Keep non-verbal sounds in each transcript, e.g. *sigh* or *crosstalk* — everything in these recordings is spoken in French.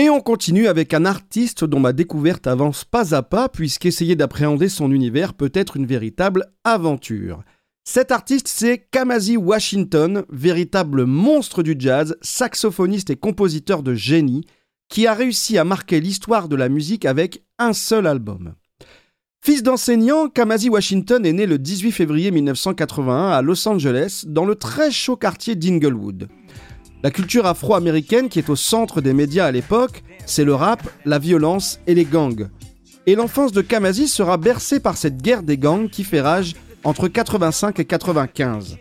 Et on continue avec un artiste dont ma découverte avance pas à pas, puisqu'essayer d'appréhender son univers peut être une véritable aventure. Cet artiste, c'est Kamasi Washington, véritable monstre du jazz, saxophoniste et compositeur de génie, qui a réussi à marquer l'histoire de la musique avec un seul album. Fils d'enseignant, Kamasi Washington est né le 18 février 1981 à Los Angeles, dans le très chaud quartier d'Inglewood. La culture afro-américaine qui est au centre des médias à l'époque, c'est le rap, la violence et les gangs. Et l'enfance de Kamasi sera bercée par cette guerre des gangs qui fait rage entre 85 et 95.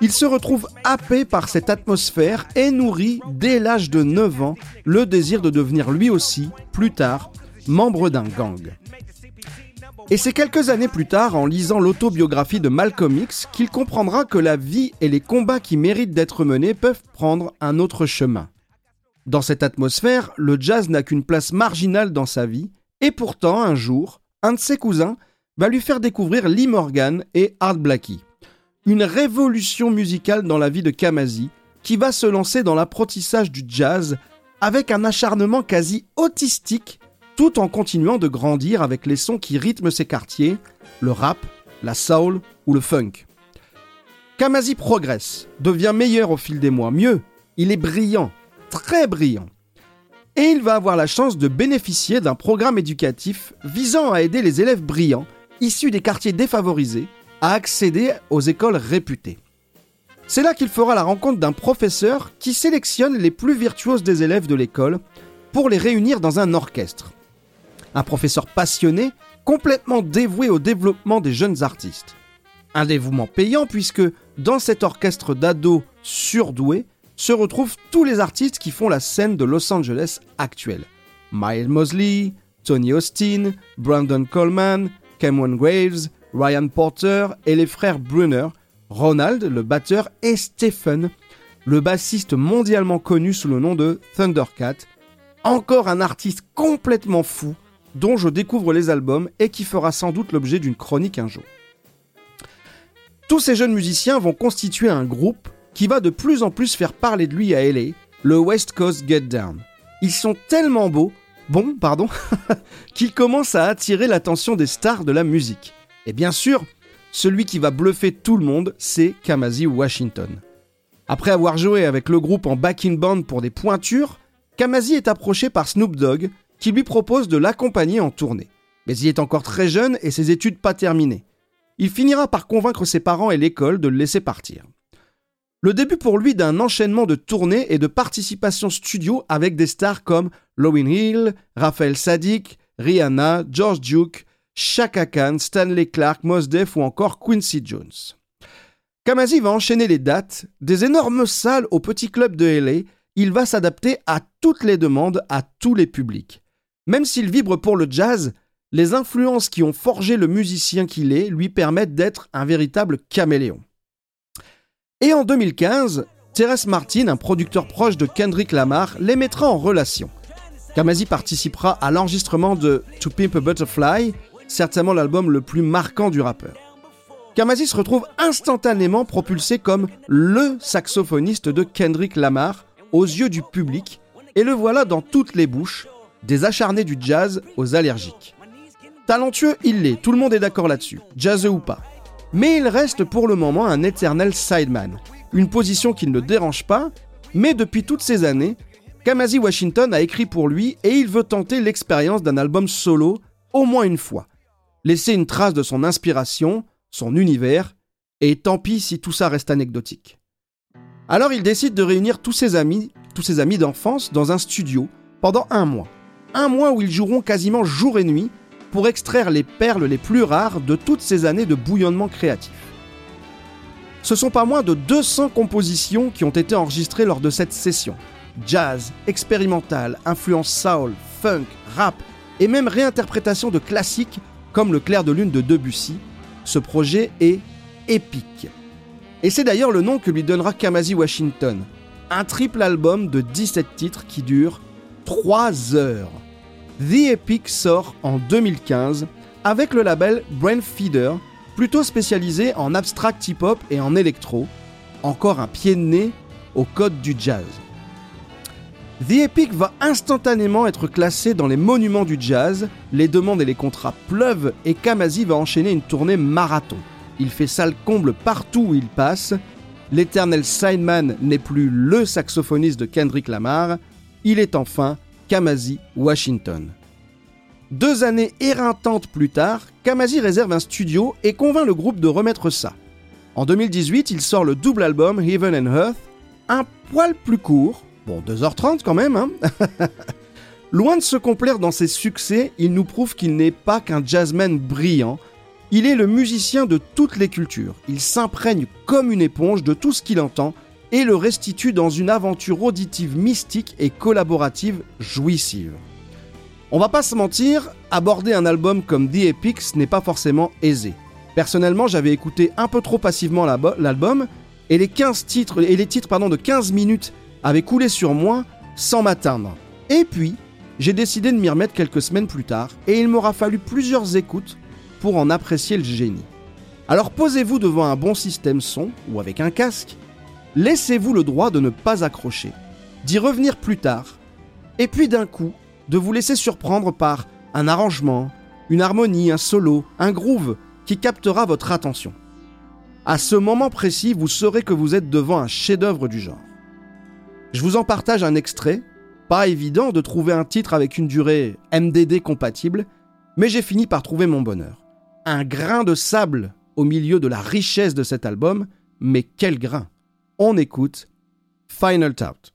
Il se retrouve happé par cette atmosphère et nourrit, dès l'âge de 9 ans, le désir de devenir lui aussi, plus tard, membre d'un gang. Et c'est quelques années plus tard, en lisant l'autobiographie de Malcolm X, qu'il comprendra que la vie et les combats qui méritent d'être menés peuvent prendre un autre chemin. Dans cette atmosphère, le jazz n'a qu'une place marginale dans sa vie, et pourtant, un jour, un de ses cousins va lui faire découvrir Lee Morgan et Art Blackie. Une révolution musicale dans la vie de Kamasi, qui va se lancer dans l'apprentissage du jazz avec un acharnement quasi autistique tout en continuant de grandir avec les sons qui rythment ses quartiers, le rap, la soul ou le funk. Kamasi progresse, devient meilleur au fil des mois, mieux, il est brillant, très brillant. Et il va avoir la chance de bénéficier d'un programme éducatif visant à aider les élèves brillants, issus des quartiers défavorisés, à accéder aux écoles réputées. C'est là qu'il fera la rencontre d'un professeur qui sélectionne les plus virtuoses des élèves de l'école pour les réunir dans un orchestre un professeur passionné, complètement dévoué au développement des jeunes artistes. Un dévouement payant puisque dans cet orchestre d'ados surdoués se retrouvent tous les artistes qui font la scène de Los Angeles actuelle. Miles Mosley, Tony Austin, Brandon Coleman, Cameron Graves, Ryan Porter et les frères Brunner, Ronald, le batteur, et Stephen, le bassiste mondialement connu sous le nom de Thundercat, encore un artiste complètement fou dont je découvre les albums et qui fera sans doute l'objet d'une chronique un jour. Tous ces jeunes musiciens vont constituer un groupe qui va de plus en plus faire parler de lui à LA, le West Coast Get Down. Ils sont tellement beaux, bon, pardon, *laughs* qu'ils commencent à attirer l'attention des stars de la musique. Et bien sûr, celui qui va bluffer tout le monde, c'est Kamasi Washington. Après avoir joué avec le groupe en backing band pour des pointures, Kamasi est approché par Snoop Dogg qui lui propose de l'accompagner en tournée. Mais il est encore très jeune et ses études pas terminées. Il finira par convaincre ses parents et l'école de le laisser partir. Le début pour lui d'un enchaînement de tournées et de participations studio avec des stars comme Lowen Hill, Raphaël Sadik, Rihanna, George Duke, Chaka Khan, Stanley Clark, Mos Def ou encore Quincy Jones. Kamasi va enchaîner les dates, des énormes salles au petit club de LA, il va s'adapter à toutes les demandes, à tous les publics. Même s'il vibre pour le jazz, les influences qui ont forgé le musicien qu'il est lui permettent d'être un véritable caméléon. Et en 2015, Terence Martin, un producteur proche de Kendrick Lamar, les mettra en relation. Kamasi participera à l'enregistrement de To Pimp a Butterfly, certainement l'album le plus marquant du rappeur. Kamasi se retrouve instantanément propulsé comme LE saxophoniste de Kendrick Lamar aux yeux du public, et le voilà dans toutes les bouches, des acharnés du jazz aux allergiques. Talentueux, il l'est, tout le monde est d'accord là-dessus, jazzeux ou pas. Mais il reste pour le moment un éternel sideman, une position qui ne dérange pas, mais depuis toutes ces années, Kamasi Washington a écrit pour lui et il veut tenter l'expérience d'un album solo au moins une fois. Laisser une trace de son inspiration, son univers, et tant pis si tout ça reste anecdotique. Alors il décide de réunir tous ses amis, tous ses amis d'enfance dans un studio pendant un mois un mois où ils joueront quasiment jour et nuit pour extraire les perles les plus rares de toutes ces années de bouillonnement créatif. Ce sont pas moins de 200 compositions qui ont été enregistrées lors de cette session. Jazz, expérimental, influence soul, funk, rap et même réinterprétation de classiques comme Le clair de lune de Debussy. Ce projet est épique. Et c'est d'ailleurs le nom que lui donnera Kamasi Washington. Un triple album de 17 titres qui dure 3 heures. The Epic sort en 2015 avec le label Brain Feeder, plutôt spécialisé en abstract hip-hop et en électro, encore un pied de nez au code du jazz. The Epic va instantanément être classé dans les monuments du jazz, les demandes et les contrats pleuvent et Kamasi va enchaîner une tournée marathon. Il fait salle comble partout où il passe. L'éternel sideman n'est plus le saxophoniste de Kendrick Lamar, il est enfin Kamasi Washington. Deux années éreintantes plus tard, Kamasi réserve un studio et convainc le groupe de remettre ça. En 2018, il sort le double album Heaven and Earth, un poil plus court, Bon, 2h30 quand même, hein *laughs* Loin de se complaire dans ses succès, il nous prouve qu'il n'est pas qu'un jazzman brillant. Il est le musicien de toutes les cultures. Il s'imprègne comme une éponge de tout ce qu'il entend et le restitue dans une aventure auditive mystique et collaborative jouissive. On va pas se mentir, aborder un album comme The Epics n'est pas forcément aisé. Personnellement, j'avais écouté un peu trop passivement l'album et les 15 titres et de 15 minutes avait coulé sur moi sans m'atteindre. Et puis, j'ai décidé de m'y remettre quelques semaines plus tard, et il m'aura fallu plusieurs écoutes pour en apprécier le génie. Alors posez-vous devant un bon système son, ou avec un casque, laissez-vous le droit de ne pas accrocher, d'y revenir plus tard, et puis d'un coup, de vous laisser surprendre par un arrangement, une harmonie, un solo, un groove qui captera votre attention. À ce moment précis, vous saurez que vous êtes devant un chef-d'œuvre du genre. Je vous en partage un extrait. Pas évident de trouver un titre avec une durée MDD compatible, mais j'ai fini par trouver mon bonheur. Un grain de sable au milieu de la richesse de cet album, mais quel grain On écoute Final Tout.